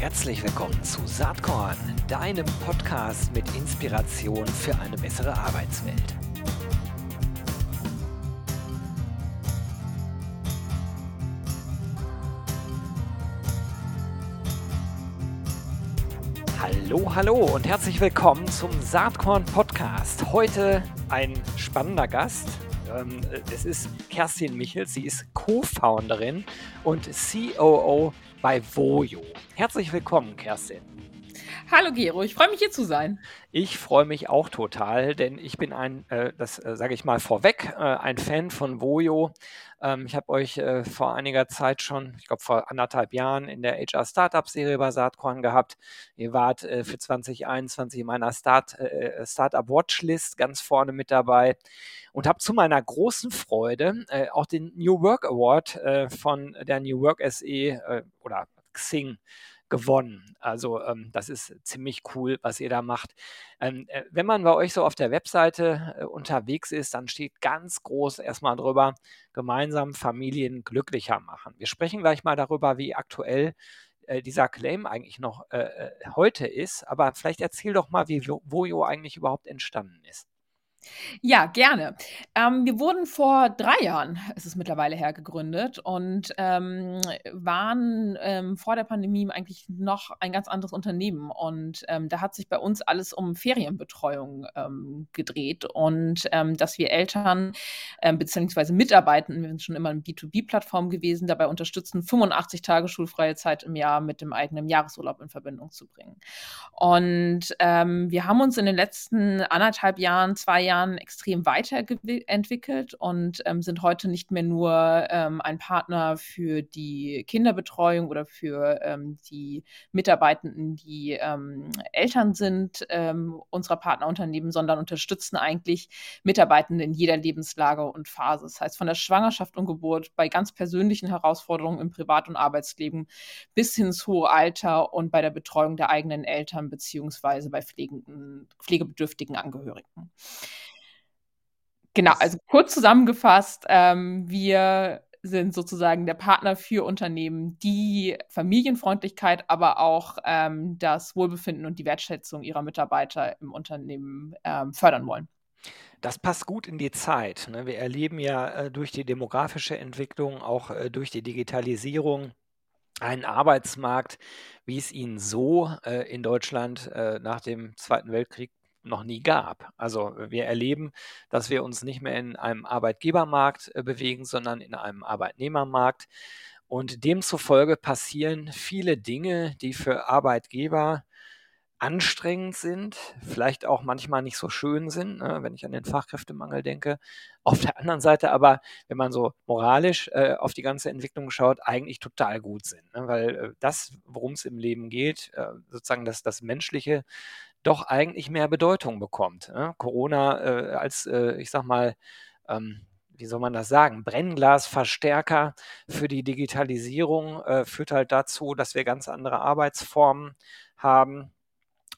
Herzlich willkommen zu Saatkorn, deinem Podcast mit Inspiration für eine bessere Arbeitswelt. Hallo, hallo und herzlich willkommen zum Saatkorn Podcast. Heute ein spannender Gast. Ähm, es ist Kerstin Michels, sie ist Co-Founderin und COO bei Vojo. Herzlich willkommen, Kerstin. Hallo Gero, ich freue mich hier zu sein. Ich freue mich auch total, denn ich bin ein, äh, das äh, sage ich mal vorweg, äh, ein Fan von Vojo. Ähm, ich habe euch äh, vor einiger Zeit schon, ich glaube vor anderthalb Jahren, in der HR Startup Serie bei Saatkorn gehabt. Ihr wart äh, für 2021 in meiner Start, äh, Startup Watchlist ganz vorne mit dabei und habe zu meiner großen Freude auch den New Work Award von der New Work SE oder Xing gewonnen. Also ähm, das ist ziemlich cool, was ihr da macht. Ähm, äh, wenn man bei euch so auf der Webseite äh, unterwegs ist, dann steht ganz groß erstmal drüber, gemeinsam Familien glücklicher machen. Wir sprechen gleich mal darüber, wie aktuell äh, dieser Claim eigentlich noch äh, äh heute ist. Aber vielleicht erzähl doch mal, wie Vojo eigentlich überhaupt entstanden ist. Ja, gerne. Ähm, wir wurden vor drei Jahren, es ist mittlerweile her, gegründet und ähm, waren ähm, vor der Pandemie eigentlich noch ein ganz anderes Unternehmen. Und ähm, da hat sich bei uns alles um Ferienbetreuung ähm, gedreht und ähm, dass wir Eltern bzw. Mitarbeitenden, wir sind schon immer eine B2B-Plattform gewesen, dabei unterstützen, 85 Tage schulfreie Zeit im Jahr mit dem eigenen Jahresurlaub in Verbindung zu bringen. Und wir haben uns in den letzten anderthalb Jahren, zwei Jahren, Jahren extrem weiterentwickelt und ähm, sind heute nicht mehr nur ähm, ein Partner für die Kinderbetreuung oder für ähm, die Mitarbeitenden, die ähm, Eltern sind ähm, unserer Partnerunternehmen, sondern unterstützen eigentlich Mitarbeitende in jeder Lebenslage und Phase. Das heißt, von der Schwangerschaft und Geburt bei ganz persönlichen Herausforderungen im Privat- und Arbeitsleben bis hin ins hohe Alter und bei der Betreuung der eigenen Eltern beziehungsweise bei pflegenden, pflegebedürftigen Angehörigen. Genau, also kurz zusammengefasst, ähm, wir sind sozusagen der Partner für Unternehmen, die Familienfreundlichkeit, aber auch ähm, das Wohlbefinden und die Wertschätzung ihrer Mitarbeiter im Unternehmen ähm, fördern wollen. Das passt gut in die Zeit. Ne? Wir erleben ja äh, durch die demografische Entwicklung, auch äh, durch die Digitalisierung, einen Arbeitsmarkt, wie es ihn so äh, in Deutschland nach dem Zweiten Weltkrieg noch nie gab. Also wir erleben, dass wir uns nicht mehr in einem Arbeitgebermarkt äh, bewegen, sondern in einem Arbeitnehmermarkt. Und demzufolge passieren viele Dinge, die für Arbeitgeber anstrengend sind, vielleicht auch manchmal nicht so schön sind, ne, wenn ich an den Fachkräftemangel denke. Auf der anderen Seite aber, wenn man so moralisch äh, auf die ganze Entwicklung schaut, eigentlich total gut sind. Ne, weil äh, das, worum es im Leben geht, äh, sozusagen das, das Menschliche, doch eigentlich mehr Bedeutung bekommt. Ne? Corona äh, als, äh, ich sag mal, ähm, wie soll man das sagen, Brennglasverstärker für die Digitalisierung äh, führt halt dazu, dass wir ganz andere Arbeitsformen haben.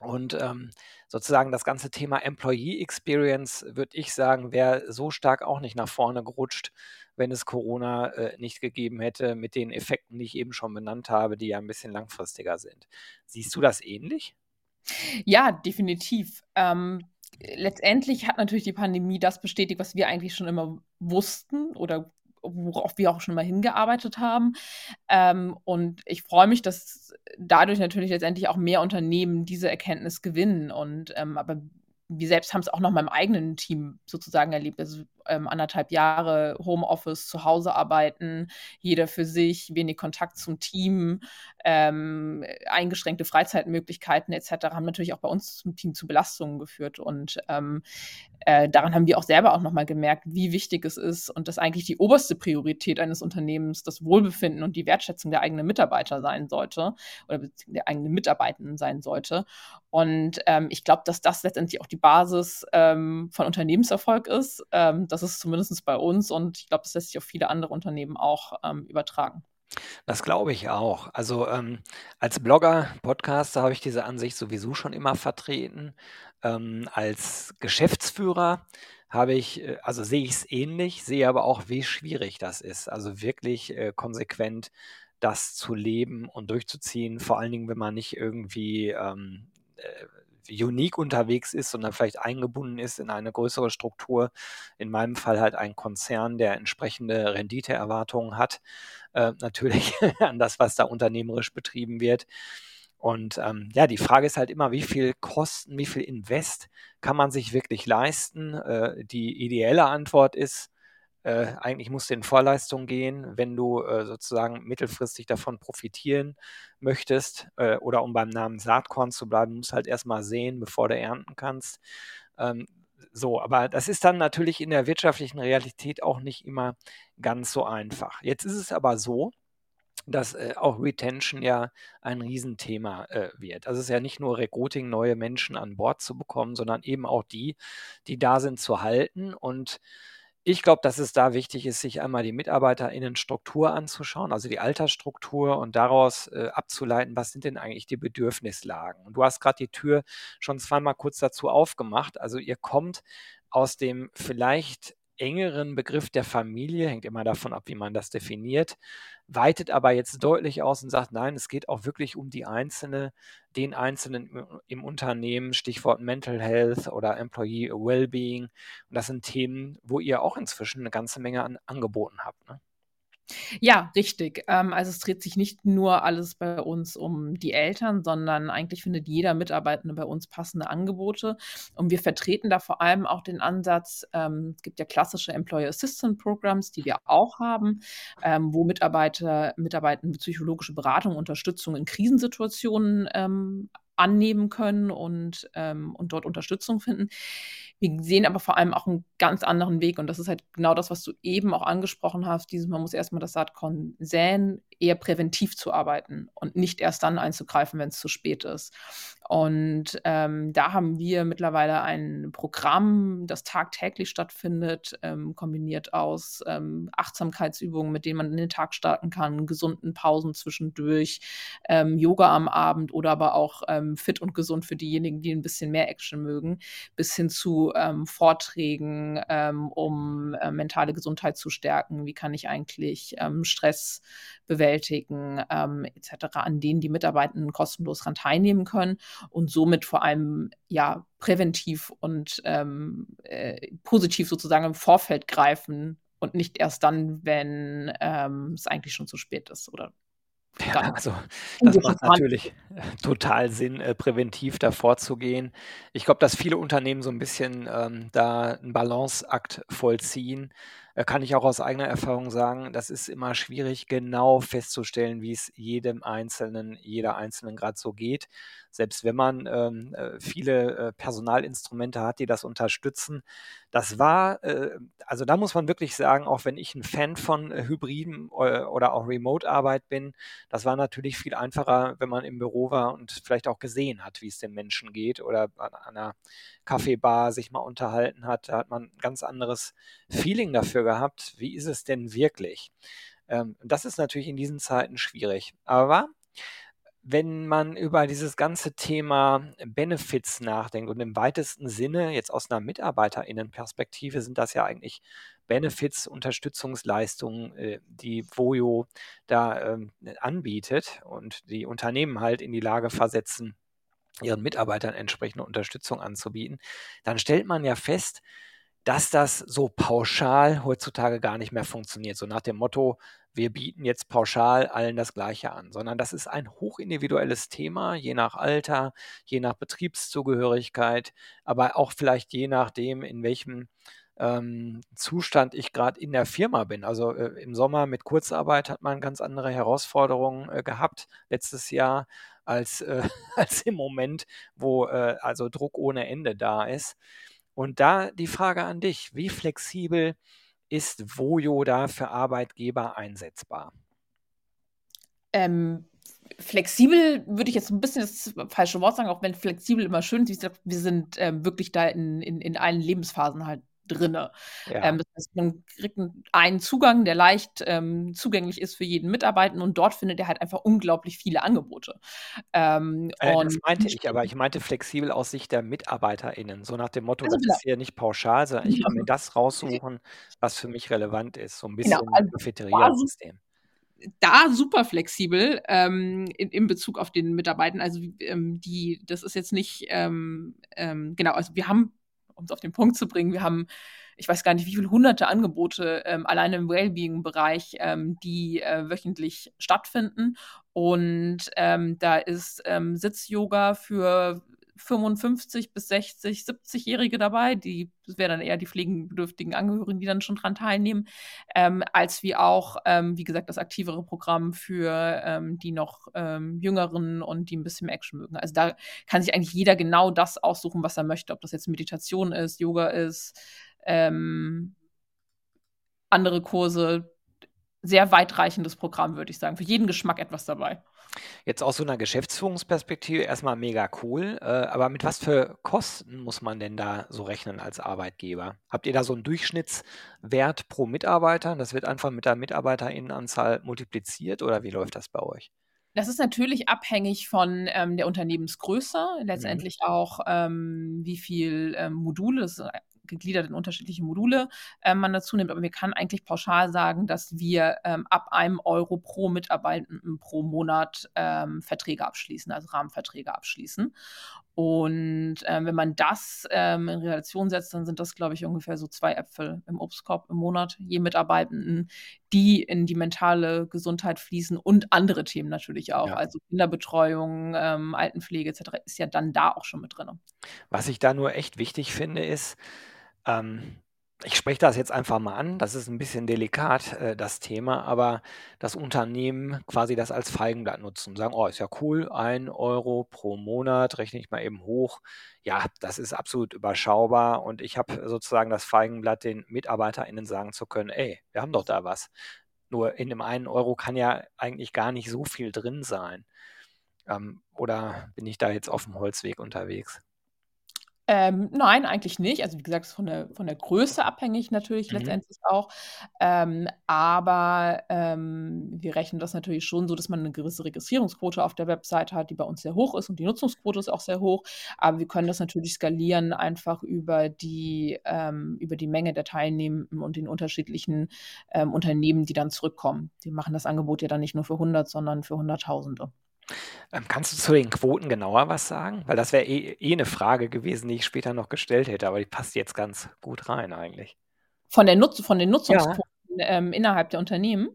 Und ähm, sozusagen das ganze Thema Employee Experience, würde ich sagen, wäre so stark auch nicht nach vorne gerutscht, wenn es Corona äh, nicht gegeben hätte, mit den Effekten, die ich eben schon benannt habe, die ja ein bisschen langfristiger sind. Siehst du das ähnlich? Ja, definitiv. Ähm, letztendlich hat natürlich die Pandemie das bestätigt, was wir eigentlich schon immer wussten oder worauf wir auch schon mal hingearbeitet haben. Ähm, und ich freue mich, dass dadurch natürlich letztendlich auch mehr Unternehmen diese Erkenntnis gewinnen. Und ähm, aber wir selbst haben es auch noch mal im eigenen Team sozusagen erlebt. Also ähm, anderthalb Jahre Homeoffice, zu Hause arbeiten, jeder für sich, wenig Kontakt zum Team, ähm, eingeschränkte Freizeitmöglichkeiten etc. haben natürlich auch bei uns zum Team zu Belastungen geführt. Und ähm, äh, daran haben wir auch selber auch nochmal gemerkt, wie wichtig es ist und dass eigentlich die oberste Priorität eines Unternehmens das Wohlbefinden und die Wertschätzung der eigenen Mitarbeiter sein sollte oder der eigenen Mitarbeitenden sein sollte. Und ähm, ich glaube, dass das letztendlich auch die Basis ähm, von Unternehmenserfolg ist. Das ist zumindest bei uns und ich glaube, das lässt sich auf viele andere Unternehmen auch ähm, übertragen. Das glaube ich auch. Also ähm, als Blogger, Podcaster habe ich diese Ansicht sowieso schon immer vertreten. Ähm, als Geschäftsführer habe ich, äh, also sehe ich es ähnlich, sehe aber auch, wie schwierig das ist. Also wirklich äh, konsequent das zu leben und durchzuziehen. Vor allen Dingen, wenn man nicht irgendwie ähm, äh, unique unterwegs ist, sondern vielleicht eingebunden ist in eine größere Struktur. In meinem Fall halt ein Konzern, der entsprechende Renditeerwartungen hat. Äh, natürlich an das, was da unternehmerisch betrieben wird. Und ähm, ja, die Frage ist halt immer, wie viel Kosten, wie viel Invest kann man sich wirklich leisten? Äh, die ideelle Antwort ist, äh, eigentlich musst du in Vorleistung gehen, wenn du äh, sozusagen mittelfristig davon profitieren möchtest. Äh, oder um beim Namen Saatkorn zu bleiben, musst halt erstmal sehen, bevor du ernten kannst. Ähm, so, aber das ist dann natürlich in der wirtschaftlichen Realität auch nicht immer ganz so einfach. Jetzt ist es aber so, dass äh, auch Retention ja ein Riesenthema äh, wird. Also es ist ja nicht nur Recruiting, neue Menschen an Bord zu bekommen, sondern eben auch die, die da sind, zu halten. Und ich glaube, dass es da wichtig ist, sich einmal die MitarbeiterInnen-Struktur anzuschauen, also die Altersstruktur und daraus äh, abzuleiten, was sind denn eigentlich die Bedürfnislagen. Und du hast gerade die Tür schon zweimal kurz dazu aufgemacht. Also ihr kommt aus dem vielleicht engeren Begriff der Familie, hängt immer davon ab, wie man das definiert, weitet aber jetzt deutlich aus und sagt, nein, es geht auch wirklich um die Einzelne, den Einzelnen im Unternehmen, Stichwort Mental Health oder Employee Wellbeing. Und das sind Themen, wo ihr auch inzwischen eine ganze Menge an Angeboten habt. Ne? Ja, richtig. Ähm, also es dreht sich nicht nur alles bei uns um die Eltern, sondern eigentlich findet jeder Mitarbeitende bei uns passende Angebote. Und wir vertreten da vor allem auch den Ansatz, ähm, es gibt ja klassische Employer Assistant Programs, die wir auch haben, ähm, wo Mitarbeiter, Mitarbeitende psychologische Beratung, Unterstützung in Krisensituationen annehmen können und, ähm, und dort Unterstützung finden. Wir sehen aber vor allem auch einen ganz anderen Weg und das ist halt genau das, was du eben auch angesprochen hast. Dieses, man muss erstmal das Saatkorn säen, eher präventiv zu arbeiten und nicht erst dann einzugreifen, wenn es zu spät ist. Und ähm, da haben wir mittlerweile ein Programm, das tagtäglich stattfindet, ähm, kombiniert aus ähm, Achtsamkeitsübungen, mit denen man in den Tag starten kann, gesunden Pausen zwischendurch, ähm, Yoga am Abend oder aber auch ähm, fit und gesund für diejenigen, die ein bisschen mehr Action mögen, bis hin zu ähm, Vorträgen, um äh, mentale Gesundheit zu stärken. Wie kann ich eigentlich Stress bewältigen, etc., an denen die Mitarbeitenden kostenlos daran teilnehmen können und somit vor allem ja präventiv und ähm, äh, positiv sozusagen im Vorfeld greifen und nicht erst dann, wenn ähm, es eigentlich schon zu spät ist oder ja, also das macht natürlich total Sinn, äh, präventiv da vorzugehen. Ich glaube, dass viele Unternehmen so ein bisschen ähm, da einen Balanceakt vollziehen. Äh, kann ich auch aus eigener Erfahrung sagen, das ist immer schwierig, genau festzustellen, wie es jedem Einzelnen, jeder Einzelnen gerade so geht. Selbst wenn man ähm, äh, viele äh, Personalinstrumente hat, die das unterstützen. Das war, äh, also da muss man wirklich sagen, auch wenn ich ein Fan von äh, Hybriden oder auch Remote-Arbeit bin, das war natürlich viel einfacher, wenn man im Büro war und vielleicht auch gesehen hat, wie es den Menschen geht oder an einer Kaffeebar sich mal unterhalten hat. Da hat man ein ganz anderes Feeling dafür gehabt. Wie ist es denn wirklich? Ähm, das ist natürlich in diesen Zeiten schwierig. Aber wenn man über dieses ganze Thema Benefits nachdenkt und im weitesten Sinne, jetzt aus einer Mitarbeiterinnenperspektive, sind das ja eigentlich Benefits, Unterstützungsleistungen, äh, die Voyo da ähm, anbietet und die Unternehmen halt in die Lage versetzen, ihren Mitarbeitern entsprechende Unterstützung anzubieten, dann stellt man ja fest, dass das so pauschal heutzutage gar nicht mehr funktioniert. So nach dem Motto, wir bieten jetzt pauschal allen das Gleiche an, sondern das ist ein hochindividuelles Thema, je nach Alter, je nach Betriebszugehörigkeit, aber auch vielleicht je nachdem, in welchem ähm, Zustand ich gerade in der Firma bin. Also äh, im Sommer mit Kurzarbeit hat man ganz andere Herausforderungen äh, gehabt letztes Jahr als, äh, als im Moment, wo äh, also Druck ohne Ende da ist. Und da die Frage an dich, wie flexibel ist Vojo da für Arbeitgeber einsetzbar? Ähm, flexibel würde ich jetzt ein bisschen das falsche Wort sagen, auch wenn flexibel immer schön ist. Wir sind ähm, wirklich da in, in, in allen Lebensphasen halt drinne. Ja. Ähm, das heißt, man kriegt einen Zugang, der leicht ähm, zugänglich ist für jeden Mitarbeiter und dort findet er halt einfach unglaublich viele Angebote. Ähm, äh, das meinte ich, aber ich meinte flexibel aus Sicht der MitarbeiterInnen, so nach dem Motto, also das genau. ist hier nicht pauschal, sondern ich kann mir das raussuchen, was für mich relevant ist, so ein genau, bisschen genau, also Cafeteria-System da super flexibel ähm, in, in Bezug auf den Mitarbeitern. Also ähm, die, das ist jetzt nicht ähm, ähm, genau. Also wir haben, um es auf den Punkt zu bringen, wir haben ich weiß gar nicht, wie viele hunderte Angebote ähm, alleine im Wellbeing-Bereich, ähm, die äh, wöchentlich stattfinden. Und ähm, da ist ähm, Sitz-Yoga für 55 bis 60, 70-Jährige dabei, die das wären dann eher die pflegenbedürftigen Angehörigen, die dann schon dran teilnehmen, ähm, als wie auch, ähm, wie gesagt, das aktivere Programm für ähm, die noch ähm, Jüngeren und die ein bisschen mehr Action mögen. Also da kann sich eigentlich jeder genau das aussuchen, was er möchte, ob das jetzt Meditation ist, Yoga ist, ähm, andere Kurse, sehr weitreichendes Programm, würde ich sagen. Für jeden Geschmack etwas dabei. Jetzt aus so einer Geschäftsführungsperspektive erstmal mega cool. Äh, aber mit was für Kosten muss man denn da so rechnen als Arbeitgeber? Habt ihr da so einen Durchschnittswert pro Mitarbeiter? Das wird einfach mit der Mitarbeiterinnenanzahl multipliziert oder wie läuft das bei euch? Das ist natürlich abhängig von ähm, der Unternehmensgröße, mhm. letztendlich mhm. auch, ähm, wie viel ähm, Module, ist gegliedert in unterschiedliche Module äh, man dazu nimmt. Aber wir kann eigentlich pauschal sagen, dass wir ähm, ab einem Euro pro Mitarbeitenden pro Monat ähm, Verträge abschließen, also Rahmenverträge abschließen. Und ähm, wenn man das ähm, in Relation setzt, dann sind das, glaube ich, ungefähr so zwei Äpfel im Obstkorb im Monat, je Mitarbeitenden, die in die mentale Gesundheit fließen und andere Themen natürlich auch. Ja. Also Kinderbetreuung, ähm, Altenpflege etc. ist ja dann da auch schon mit drin. Was ich da nur echt wichtig finde, ist, ähm, ich spreche das jetzt einfach mal an. Das ist ein bisschen delikat, äh, das Thema, aber das Unternehmen quasi das als Feigenblatt nutzen und sagen: „Oh, ist ja cool, 1 Euro pro Monat, rechne ich mal eben hoch.“ Ja, das ist absolut überschaubar und ich habe sozusagen das Feigenblatt, den MitarbeiterInnen sagen zu können: „Ey, wir haben doch da was.“ Nur in dem einen Euro kann ja eigentlich gar nicht so viel drin sein. Ähm, oder bin ich da jetzt auf dem Holzweg unterwegs? Ähm, nein, eigentlich nicht. Also, wie gesagt, ist von der von der Größe abhängig natürlich Mhm. letztendlich auch. Ähm, aber, ähm, wir rechnen das natürlich schon so, dass man eine gewisse Registrierungsquote auf der Website hat, die bei uns sehr hoch ist und die Nutzungsquote ist auch sehr hoch. Aber wir können das natürlich skalieren einfach über die ähm, über die Menge der Teilnehmenden und den unterschiedlichen, ähm, Unternehmen, die dann zurückkommen. Die machen das Angebot ja dann nicht nur für 100, sondern für Hunderttausende. Ähm, kannst du zu den Quoten genauer was sagen? Weil das wäre eh, eh eine Frage gewesen, die ich später noch gestellt hätte, aber die passt jetzt ganz gut rein eigentlich. Von, der Nutz von den Nutzungsquoten ähm, innerhalb der Unternehmen.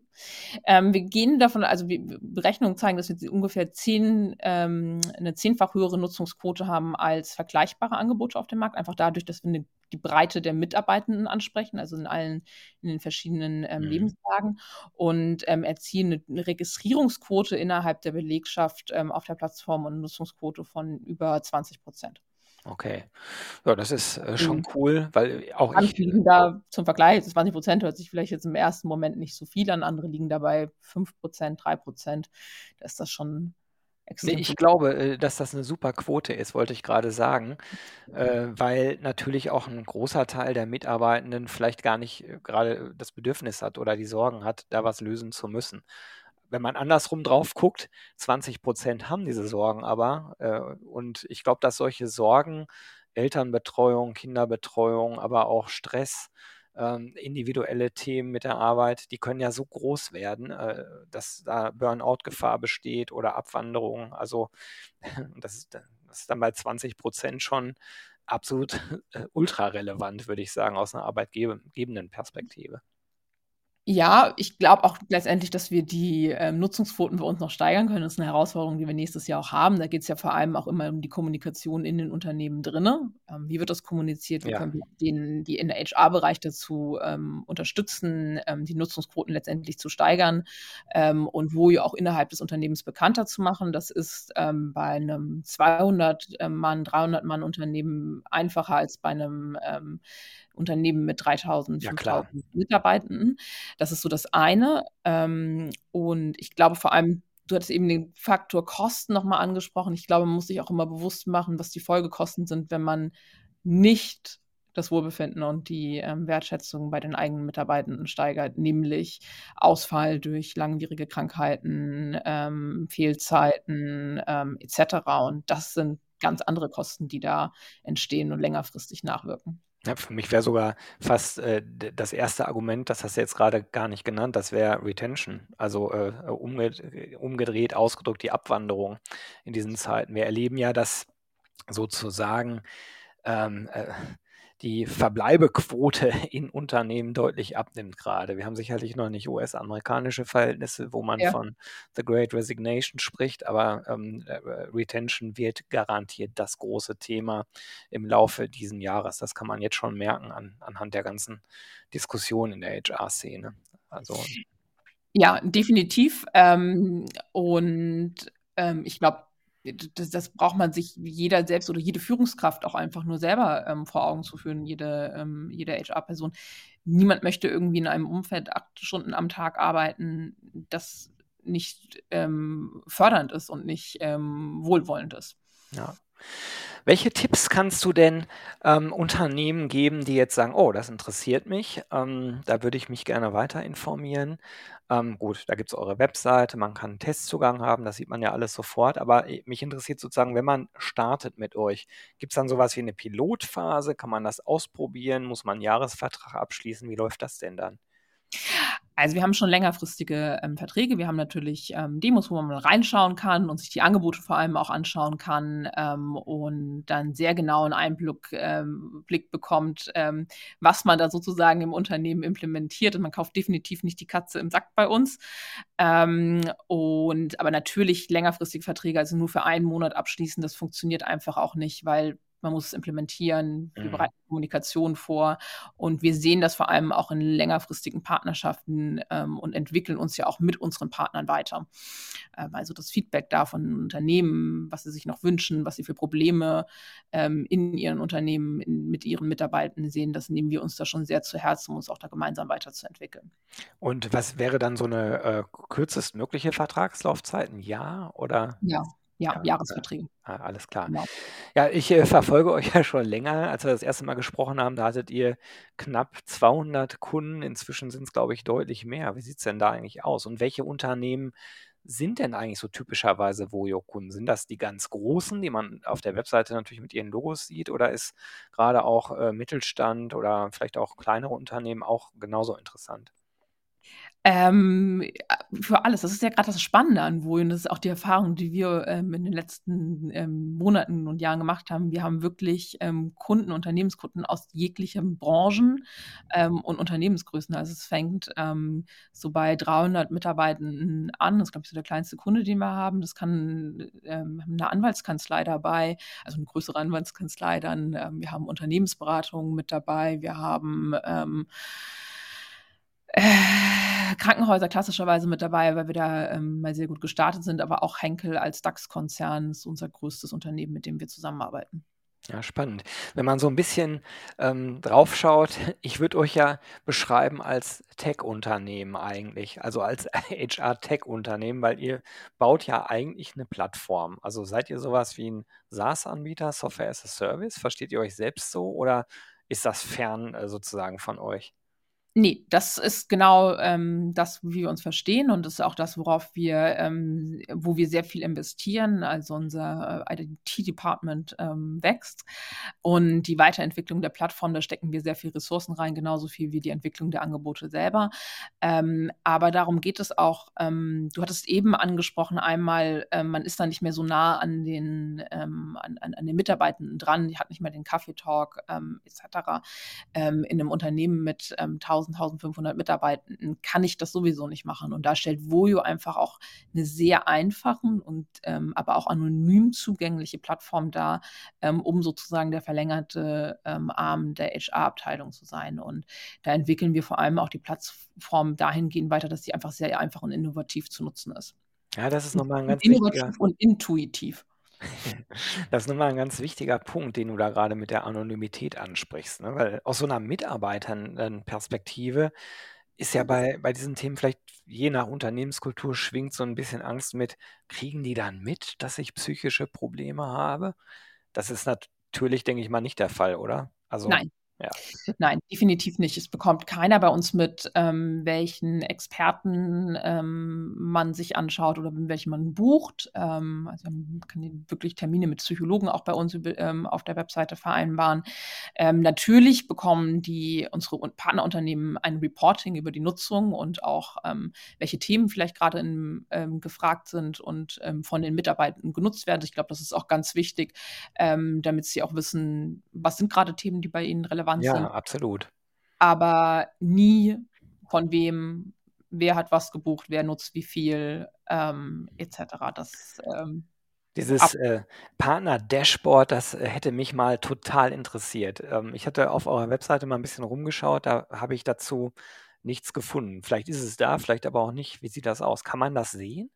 Ähm, wir gehen davon, also wir, Berechnungen zeigen, dass wir ungefähr zehn, ähm, eine zehnfach höhere Nutzungsquote haben als vergleichbare Angebote auf dem Markt, einfach dadurch, dass wir eine, die Breite der Mitarbeitenden ansprechen, also in allen, in den verschiedenen ähm, mhm. Lebenslagen und ähm, erzielen eine, eine, Registrierungsquote innerhalb der Belegschaft ähm, auf der Plattform und eine Nutzungsquote von über 20 Prozent. Okay. Ja, das ist, äh, schon Mhm. cool, weil auch Manche ich liegen da zum Vergleich, 20 Prozent hört sich vielleicht jetzt im ersten Moment nicht so viel an, andere liegen dabei 5 Prozent, 3 Prozent. Da ist das schon Ne, ich glaube, äh, dass das eine super Quote ist, wollte ich gerade sagen, äh, weil natürlich auch ein großer Teil der Mitarbeitenden vielleicht gar nicht, äh, grade das Bedürfnis hat oder die Sorgen hat, da was lösen zu müssen wenn man andersrum drauf guckt, 20 Prozent haben diese Sorgen aber. Äh, und ich glaube, dass solche Sorgen, Elternbetreuung, Kinderbetreuung, aber auch Stress, ähm, individuelle Themen mit der Arbeit, die können ja so groß werden, äh, dass da Burnout-Gefahr besteht oder Abwanderung. Also das ist, das ist dann bei 20 Prozent schon absolut äh, ultra relevant, würde ich sagen, aus einer arbeitgebenden Perspektive. Ja, ich glaube auch letztendlich, dass wir die, ähm, Nutzungsquoten bei uns noch steigern können. Das ist eine Herausforderung, die wir nächstes Jahr auch haben. Da geht es ja vor allem auch immer um die Kommunikation in den Unternehmen drinne. Ähm, wie wird das kommuniziert? Wie Ja. können wir den die in der HR-Bereich dazu, ähm, unterstützen, ähm, die Nutzungsquoten letztendlich zu steigern, ähm, und wo ja auch innerhalb des Unternehmens bekannter zu machen. Das ist, ähm, bei einem 200, ähm, Mann, 300 Mann Unternehmen einfacher als bei einem Unternehmen mit 3000, Ja, 5000 Mitarbeitenden. Das ist so das eine. Ähm, und ich glaube vor allem, du hattest eben den Faktor Kosten nochmal angesprochen. Ich glaube, man muss sich auch immer bewusst machen, was die Folgekosten sind, wenn man nicht das Wohlbefinden und die ähm, Wertschätzung bei den eigenen Mitarbeitenden steigert, nämlich Ausfall durch langwierige Krankheiten, ähm, Fehlzeiten ähm, etc. Und das sind ganz andere Kosten, die da entstehen und längerfristig nachwirken. Ja, für mich wäre sogar fast, äh, das erste Argument, das hast du jetzt grade gar nicht genannt, das wäre Retention. Also, äh, umged umgedreht ausgedrückt die Abwanderung in diesen Zeiten. Wir erleben ja, dass sozusagen, ähm, äh, die Verbleibequote in Unternehmen deutlich abnimmt grade. Wir haben sicherlich noch nicht US-amerikanische Verhältnisse, wo man Ja. von The Great Resignation spricht, aber, ähm, äh, Retention wird garantiert das große Thema im Laufe diesen Jahres. Das kann man jetzt schon merken an anhand der ganzen Diskussion in der HR-Szene. Also Ja, definitiv. Ähm, und, ähm, ich glaube, das das braucht man sich jeder selbst oder jede Führungskraft auch einfach nur selber, ähm, vor Augen zu führen, jede ähm, jede HR-Person. Niemand möchte irgendwie in einem Umfeld 8 Stunden am Tag arbeiten, das nicht, ähm, fördernd ist und nicht, ähm, wohlwollend ist. Ja. Welche Tipps kannst du denn, ähm, Unternehmen geben, die jetzt sagen: „Oh, das interessiert mich, ähm, da würde ich mich gerne weiter informieren?“ Ähm, gut, da gibt's eure Webseite, man kann Testzugang haben, das sieht man ja alles sofort, aber, äh, mich interessiert sozusagen, wenn man startet mit euch, gibt's dann so was wie 'ne Pilotphase? Kann man das ausprobieren? Muss man 'n Jahresvertrag abschließen? Wie läuft das denn dann? Also, wir haben schon längerfristige, ähm, Verträge. Wir haben natürlich, ähm, Demos, wo man mal reinschauen kann und sich die Angebote vor allem auch anschauen kann, ähm, und dann sehr genauen Einblick ähm, Blick bekommt, ähm, was man da sozusagen im Unternehmen implementiert. Und man kauft definitiv nicht die Katze im Sack bei uns. Ähm, und aber natürlich längerfristige Verträge, also nur für einen Monat abschließen, das funktioniert einfach auch nicht, weil man muss es implementieren. Wir Mhm. bereiten Kommunikation vor und wir sehen das vor allem auch in längerfristigen Partnerschaften, ähm, und entwickeln uns ja auch mit unseren Partnern weiter. Ähm, also, das Feedback da von Unternehmen, was sie sich noch wünschen, was sie für Probleme, ähm, in ihren Unternehmen in mit ihren Mitarbeitenden sehen, das nehmen wir uns da schon sehr zu Herzen, um uns auch da gemeinsam weiterzuentwickeln. Und was wäre dann so 'ne, äh, kürzestmögliche Vertragslaufzeit, 'n Jahr oder Ja, ja, ja, äh, Jahresverträge. ah, alles klar. Genau. Ja, ich, äh, verfolge euch ja schon länger. Als wir das 1. Mal gesprochen haben, da hattet ihr knapp 200 Kunden. Inzwischen sind's, glaube ich, deutlich mehr. Wie sieht's denn da eigentlich aus? Und welche Unternehmen sind denn eigentlich so typischerweise Voyo-Kunden? Sind das die ganz Großen, die man auf der Webseite natürlich mit ihren Logos sieht, oder ist grade auch, äh, Mittelstand oder vielleicht auch kleinere Unternehmen auch genauso interessant? Ähm, a für alles. Das ist ja grad das Spannende an und das ist auch die Erfahrung, die wir, ähm, in den letzten, ähm, Monaten und Jahren gemacht haben. Wir haben wirklich, ähm, Kunden, Unternehmenskunden aus jeglichen Branchen, ähm, und Unternehmensgrößen. Also, es fängt, ähm, so bei 300 Mitarbeitenden an. Das ist, glaube ich, so der kleinste Kunde, den wir haben. Das kann, ähm wir haben 'ne Anwaltskanzlei dabei, also 'ne größere Anwaltskanzlei dann. Wir haben Unternehmensberatungen mit dabei. Wir haben, äh, Krankenhäuser klassischerweise mit dabei, weil wir da, ähm, mal sehr gut gestartet sind, aber auch Henkel als DAX-Konzern ist unser größtes Unternehmen, mit dem wir zusammenarbeiten. Ja, spannend. Wenn man so 'n bisschen, ähm, drauf schaut, ich würde euch ja beschreiben als Tech-Unternehmen eigentlich, also als HR-Tech-Unternehmen, weil ihr baut ja eigentlich 'ne Plattform. Also, seid ihr so was wie 'n SaaS-Anbieter, Software as a Service? Versteht ihr euch selbst so oder ist das fern, äh, sozusagen von euch? Ne, das ist genau, ähm, das, wie wir uns verstehen und das ist auch das, worauf wir ähm, wo wir sehr viel investieren. Also, unser, äh, IT-Department, ähm, wächst und die Weiterentwicklung der Plattform, da stecken wir sehr viel Ressourcen rein, genauso viel wie die Entwicklung der Angebote selber. Ähm, aber darum geht es auch ähm, du hattest eben angesprochen einmal, ähm, man ist da nicht mehr so nah an den ähm, an an an den Mitarbeitenden dran, hat nicht mehr den Kaffeetalk, ähm, et cetera. Ähm, in 'nem Unternehmen mit, ähm, 1.000, 1.500 Mitarbeitenden kann ich das sowieso nicht machen und da stellt Voyo einfach auch 'ne sehr einfachen und, ähm, aber auch anonym zugängliche Plattform dar, ähm, um sozusagen der verlängerte, ähm, Arm der HR-Abteilung zu sein. Und da entwickeln wir vor allem auch die Plattform dahingehend weiter, dass sie einfach sehr einfach und innovativ zu nutzen ist. Ja, das ist noch mal 'n ganz wichtiger Innovativ und intuitiv. Das ist noch mal 'n ganz wichtiger Punkt, den du da grade mit der Anonymität ansprichst, ne? Weil aus so 'ner Mitarbeitern ist ja bei bei diesen Themen vielleicht je nach Unternehmenskultur schwingt so 'n bisschen Angst mit: „Kriegen die dann mit, dass ich psychische Probleme habe?“ Das ist natürlich, denke ich mal, nicht der Fall, oder? Also Nein. Ja. Nein, definitiv nicht. Es bekommt keiner bei uns mit, ähm, welchen Experten ähm, man sich anschaut oder welchen man bucht. Ähm, also man kann wirklich Termine mit Psychologen auch bei uns ähm, auf der Webseite vereinbaren. Ähm, natürlich bekommen die unsere Partnerunternehmen ein Reporting über die Nutzung und auch ähm, welche Themen vielleicht gerade gefragt sind und von den Mitarbeitern genutzt werden. Ich glaube, das ist auch ganz wichtig, damit sie auch wissen, was sind gerade Themen, die bei ihnen relevant relevant Ja, sind. absolut. Aber nie von wem, wer hat was gebucht, wer nutzt wie viel, ähm, etc. Das ähm, Dieses äh, Partner-Dashboard, das äh, hätte mich mal total interessiert. Ähm, ich hatte auf eurer Webseite mal ein bisschen rumgeschaut, da habe ich dazu nichts gefunden. Vielleicht ist es da, vielleicht aber auch nicht. Wie sieht das aus? Kann man das sehen?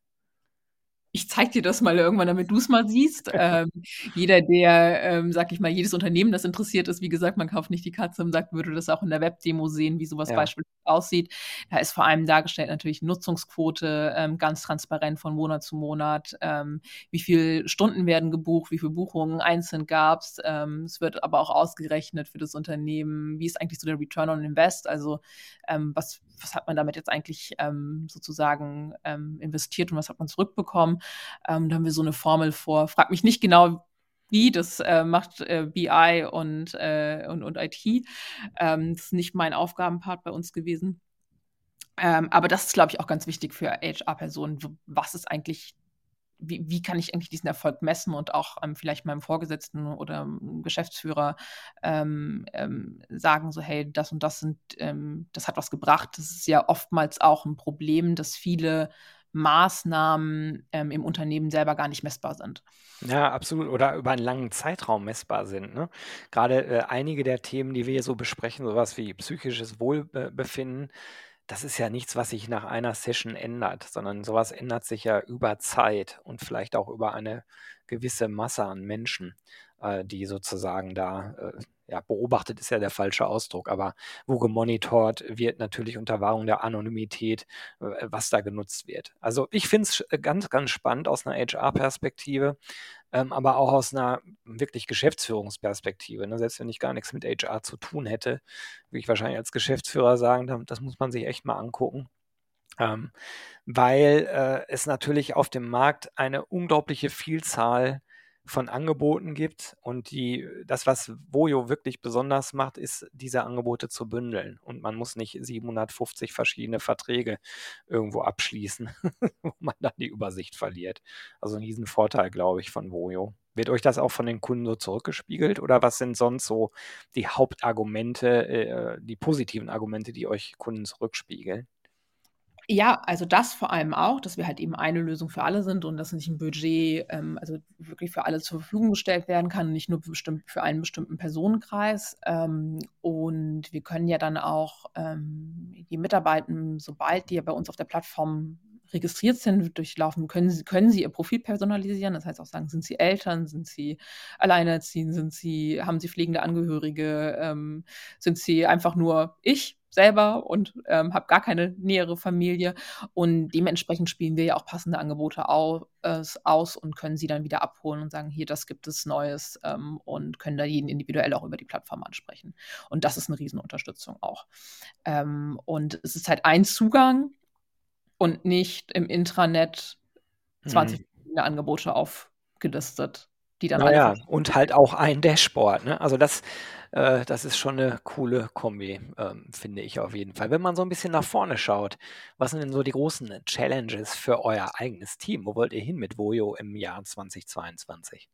Ich zeige dir das mal irgendwann, damit du es mal siehst. ähm, jeder, der, ähm, sag ich mal, jedes Unternehmen, das interessiert ist, wie gesagt, man kauft nicht die Katze und sagt, würde das auch in der Webdemo sehen, wie sowas ja. beispielsweise aussieht. Da ist vor allem dargestellt natürlich Nutzungsquote, ähm, ganz transparent von Monat zu Monat, ähm, wie viele Stunden werden gebucht, wie viele Buchungen einzeln gab es. Ähm, es wird aber auch ausgerechnet für das Unternehmen, wie ist eigentlich so der Return on Invest, also ähm, was, was hat man damit jetzt eigentlich sozusagen investiert und was hat man zurückbekommen. Ähm, da haben wir so eine Formel vor. Frag mich nicht genau, wie, das äh, macht äh, BI und, äh, und, und IT. Ähm, das ist nicht mein Aufgabenpart bei uns gewesen. Ähm, aber das ist, glaube ich, auch ganz wichtig für HR-Personen. Was ist eigentlich, wie, wie kann ich eigentlich diesen Erfolg messen und auch ähm, vielleicht meinem Vorgesetzten oder Geschäftsführer ähm, ähm, sagen, so, hey, das und das sind, ähm, das hat was gebracht. Das ist ja oftmals auch ein Problem, dass viele Maßnahmen ähm, im Unternehmen selber gar nicht messbar sind. Ja, absolut. Oder über einen langen Zeitraum messbar sind. Ne? Gerade äh, einige der Themen, die wir hier so besprechen, sowas wie psychisches Wohlbefinden, das ist ja nichts, was sich nach einer Session ändert, sondern sowas ändert sich ja über Zeit und vielleicht auch über eine gewisse Masse an Menschen, äh, die sozusagen da äh, ja, beobachtet ist ja der falsche Ausdruck, aber wo gemonitort wird, natürlich unter Wahrung der Anonymität, äh, was da genutzt wird. Also ich finde es äh, ganz, ganz spannend aus einer HR-Perspektive, ähm, aber auch aus einer wirklich Geschäftsführungsperspektive. Ne? Selbst wenn ich gar nichts mit HR zu tun hätte, würde ich wahrscheinlich als Geschäftsführer sagen, das muss man sich echt mal angucken. Ähm, weil äh, es natürlich auf dem Markt eine unglaubliche Vielzahl von Angeboten gibt. Und die, das, was Vojo wirklich besonders macht, ist, diese Angebote zu bündeln. Und man muss nicht 750 verschiedene Verträge irgendwo abschließen, wo man dann die Übersicht verliert. Also ein Riesenvorteil, glaube ich, von Vojo. Wird euch das auch von den Kunden so zurückgespiegelt oder was sind sonst so die Hauptargumente, äh, die positiven Argumente, die euch Kunden zurückspiegeln? Ja, also das vor allem auch, dass wir halt eben eine Lösung für alle sind und dass nicht ein Budget, ähm, also wirklich für alle zur Verfügung gestellt werden kann, nicht nur bestimmt für einen bestimmten Personenkreis. Ähm, und wir können ja dann auch ähm, die Mitarbeiter, sobald die ja bei uns auf der Plattform registriert sind, durchlaufen, können sie, können sie ihr Profil personalisieren. Das heißt auch sagen, sind sie Eltern, sind sie alleinerziehend, sind sie, haben sie pflegende Angehörige, ähm, sind sie einfach nur ich selber und ähm, habe gar keine nähere Familie. Und dementsprechend spielen wir ja auch passende Angebote aus, äh, aus und können sie dann wieder abholen und sagen, hier, das gibt es Neues ähm, und können da jeden individuell auch über die Plattform ansprechen. Und das ist eine Riesenunterstützung auch. Ähm, und es ist halt ein Zugang und nicht im Intranet 20 mhm. Angebote aufgelistet, die dann naja, und halt auch ein Dashboard. Ne? Also das äh, das ist schon eine coole Kombi, ähm, finde ich auf jeden Fall. Wenn man so ein bisschen nach vorne schaut, was sind denn so die großen Challenges für euer eigenes Team? Wo wollt ihr hin mit Vojo im Jahr 2022?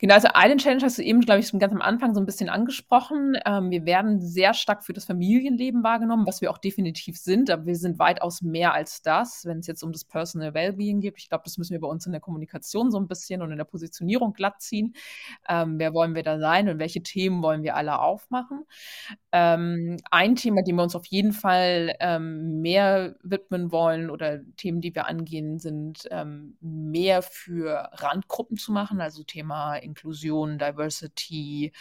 Genau, also eine Challenge hast du eben, glaube ich, ganz am Anfang so ein bisschen angesprochen. Ähm, wir werden sehr stark für das Familienleben wahrgenommen, was wir auch definitiv sind, aber wir sind weitaus mehr als das, wenn es jetzt um das Personal Wellbeing geht. Ich glaube, das müssen wir bei uns in der Kommunikation so ein bisschen und in der Positionierung glatt ziehen. Ähm, wer wollen wir da sein und welche Themen wollen wir alle aufmachen? Ähm, ein Thema, dem wir uns auf jeden Fall ähm, mehr widmen wollen oder Themen, die wir angehen, sind ähm, mehr für Randgruppen zu machen, also Thema Inklusion, Diversity,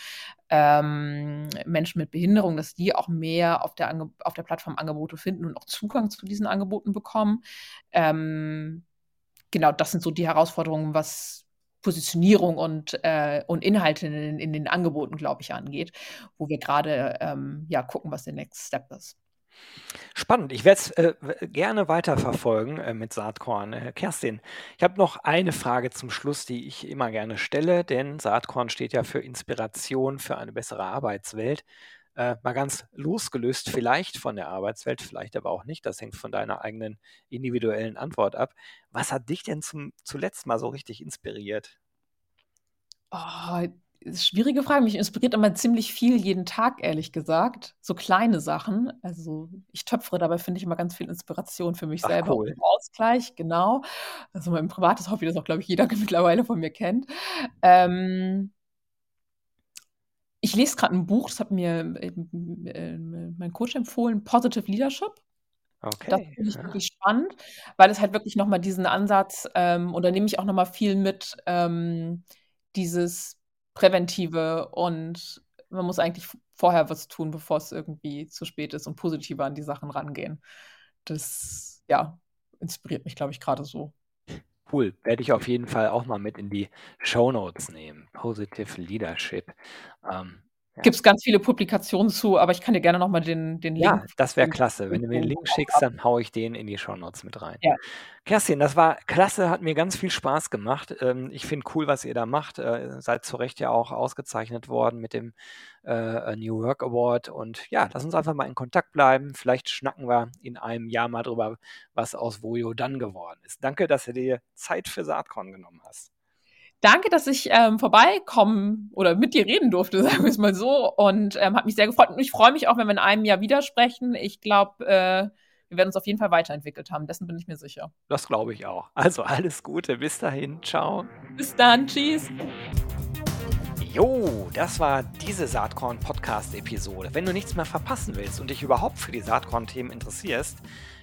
ähm, Menschen mit Behinderung, dass die auch mehr auf der, Ange auf der Plattform Angebote finden und auch Zugang zu diesen Angeboten bekommen. Ähm, genau, das sind so die Herausforderungen, was Positionierung und, äh, und Inhalte in, in den Angeboten, glaube ich, angeht, wo wir gerade ähm, ja, gucken, was der Next Step ist. Spannend. Ich werde es äh, gerne weiterverfolgen äh, mit Saatkorn. Äh, Kerstin, ich habe noch eine Frage zum Schluss, die ich immer gerne stelle, denn Saatkorn steht ja für Inspiration für eine bessere Arbeitswelt. Äh, mal ganz losgelöst vielleicht von der Arbeitswelt, vielleicht aber auch nicht. Das hängt von deiner eigenen individuellen Antwort ab. Was hat dich denn zum, zuletzt mal so richtig inspiriert? Oh, schwierige Frage. Mich inspiriert immer ziemlich viel jeden Tag, ehrlich gesagt. So kleine Sachen. Also ich töpfere, dabei finde ich immer ganz viel Inspiration für mich Ach, selber cool. Ausgleich, genau. Also mein privates Hobby, das auch, glaube ich, jeder mittlerweile von mir kennt. Ähm, ich lese gerade ein Buch, das hat mir äh, äh, mein Coach empfohlen, Positive Leadership. Das Okay. finde ich Ja. wirklich spannend, weil es halt wirklich noch mal diesen Ansatz ähm, und da nehme ich auch noch mal viel mit, ähm, dieses Präventive und man muss eigentlich vorher was tun, bevor es irgendwie zu spät ist und positiver an die Sachen rangehen. Das, ja, inspiriert mich, glaube ich, gerade so. Cool. Werde ich auf jeden Fall auch mal mit in die Shownotes nehmen. Positive Leadership. Ähm, ja. Gibt es ganz viele Publikationen zu, aber ich kann dir gerne noch mal den, den Ja, Link das wäre klasse. Wenn du mir den Link schickst, dann haue ich den in die Shownotes mit rein. Ja. Kerstin, das war klasse, hat mir ganz viel Spaß gemacht. Ähm, ich finde cool, was ihr da macht. Äh, seid zu Recht ja auch ausgezeichnet worden mit dem äh, New Work Award. Und ja, lass uns einfach mal in Kontakt bleiben. Vielleicht schnacken wir in einem Jahr mal drüber, was aus Vojo dann geworden ist. Danke, dass du dir Zeit für Saatkorn genommen hast. Danke, dass ich ähm, vorbeikommen oder mit dir reden durfte, sagen wir es mal so. Und ähm, hat mich sehr gefreut. Und ich freue mich auch, wenn wir in einem Jahr wieder sprechen. Ich glaube, äh, wir werden uns auf jeden Fall weiterentwickelt haben. Dessen bin ich mir sicher. Das glaube ich auch. Also alles Gute, bis dahin, ciao. Bis dann, tschüss. Jo, das war diese Saatkorn-Podcast-Episode. Wenn du nichts mehr verpassen willst und dich überhaupt für die Saatkorn-Themen interessierst,